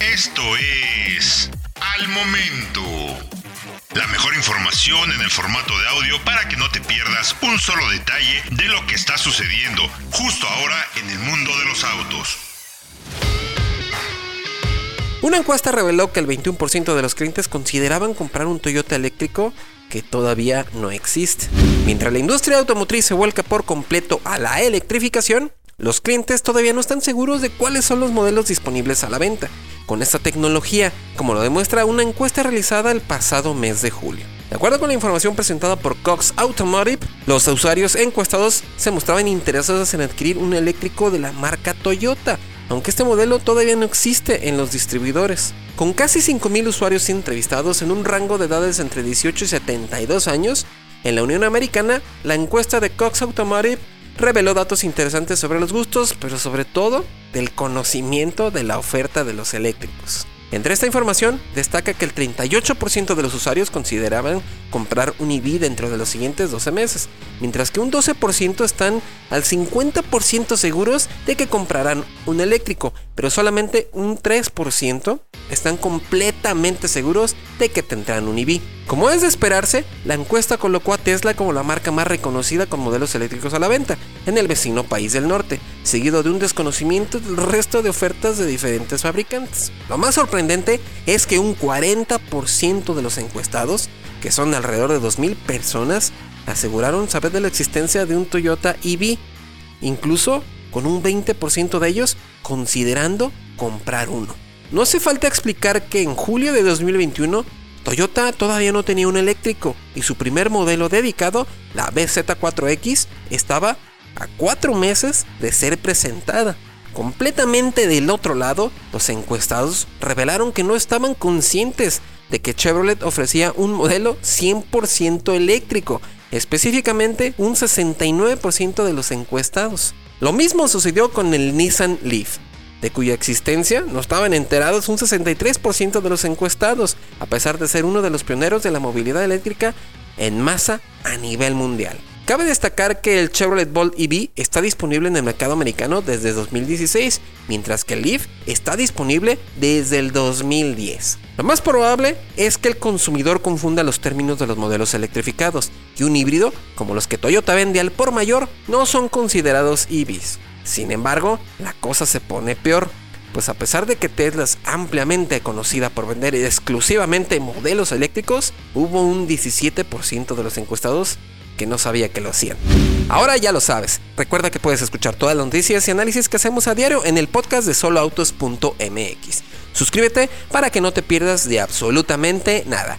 Esto es Al Momento. La mejor información en el formato de audio para que no te pierdas un solo detalle de lo que está sucediendo justo ahora en el mundo de los autos. Una encuesta reveló que el 21% de los clientes consideraban comprar un Toyota eléctrico que todavía no existe. Mientras la industria automotriz se vuelca por completo a la electrificación, los clientes todavía no están seguros de cuáles son los modelos disponibles a la venta con esta tecnología, como lo demuestra una encuesta realizada el pasado mes de julio. De acuerdo con la información presentada por Cox Automotive, los usuarios encuestados se mostraban interesados en adquirir un eléctrico de la marca Toyota, aunque este modelo todavía no existe en los distribuidores. Con casi 5.000 usuarios entrevistados en un rango de edades entre 18 y 72 años, en la Unión Americana, la encuesta de Cox Automotive reveló datos interesantes sobre los gustos, pero sobre todo del conocimiento de la oferta de los eléctricos. Entre esta información destaca que el 38% de los usuarios consideraban comprar un EV dentro de los siguientes 12 meses, mientras que un 12% están al 50% seguros de que comprarán un eléctrico, pero solamente un 3% están completamente seguros de que tendrán un EV. Como es de esperarse, la encuesta colocó a Tesla como la marca más reconocida con modelos eléctricos a la venta en el vecino país del norte, seguido de un desconocimiento del resto de ofertas de diferentes fabricantes. Lo más sorprendente es que un 40% de los encuestados, que son alrededor de 2.000 personas, aseguraron saber de la existencia de un Toyota EV, incluso con un 20% de ellos considerando comprar uno. No hace falta explicar que en julio de 2021 Toyota todavía no tenía un eléctrico y su primer modelo dedicado, la BZ4X, estaba a cuatro meses de ser presentada. Completamente del otro lado, los encuestados revelaron que no estaban conscientes de que Chevrolet ofrecía un modelo 100% eléctrico, específicamente un 69% de los encuestados. Lo mismo sucedió con el Nissan Leaf, de cuya existencia no estaban enterados un 63% de los encuestados, a pesar de ser uno de los pioneros de la movilidad eléctrica en masa a nivel mundial. Cabe destacar que el Chevrolet Bolt EV está disponible en el mercado americano desde 2016, mientras que el Leaf está disponible desde el 2010. Lo más probable es que el consumidor confunda los términos de los modelos electrificados y un híbrido, como los que Toyota vende al por mayor, no son considerados EVs. Sin embargo, la cosa se pone peor, pues a pesar de que Tesla es ampliamente conocida por vender exclusivamente modelos eléctricos, hubo un 17% de los encuestados que no sabía que lo hacían. Ahora ya lo sabes. Recuerda que puedes escuchar todas las noticias y análisis que hacemos a diario en el podcast de soloautos.mx. Suscríbete para que no te pierdas de absolutamente nada.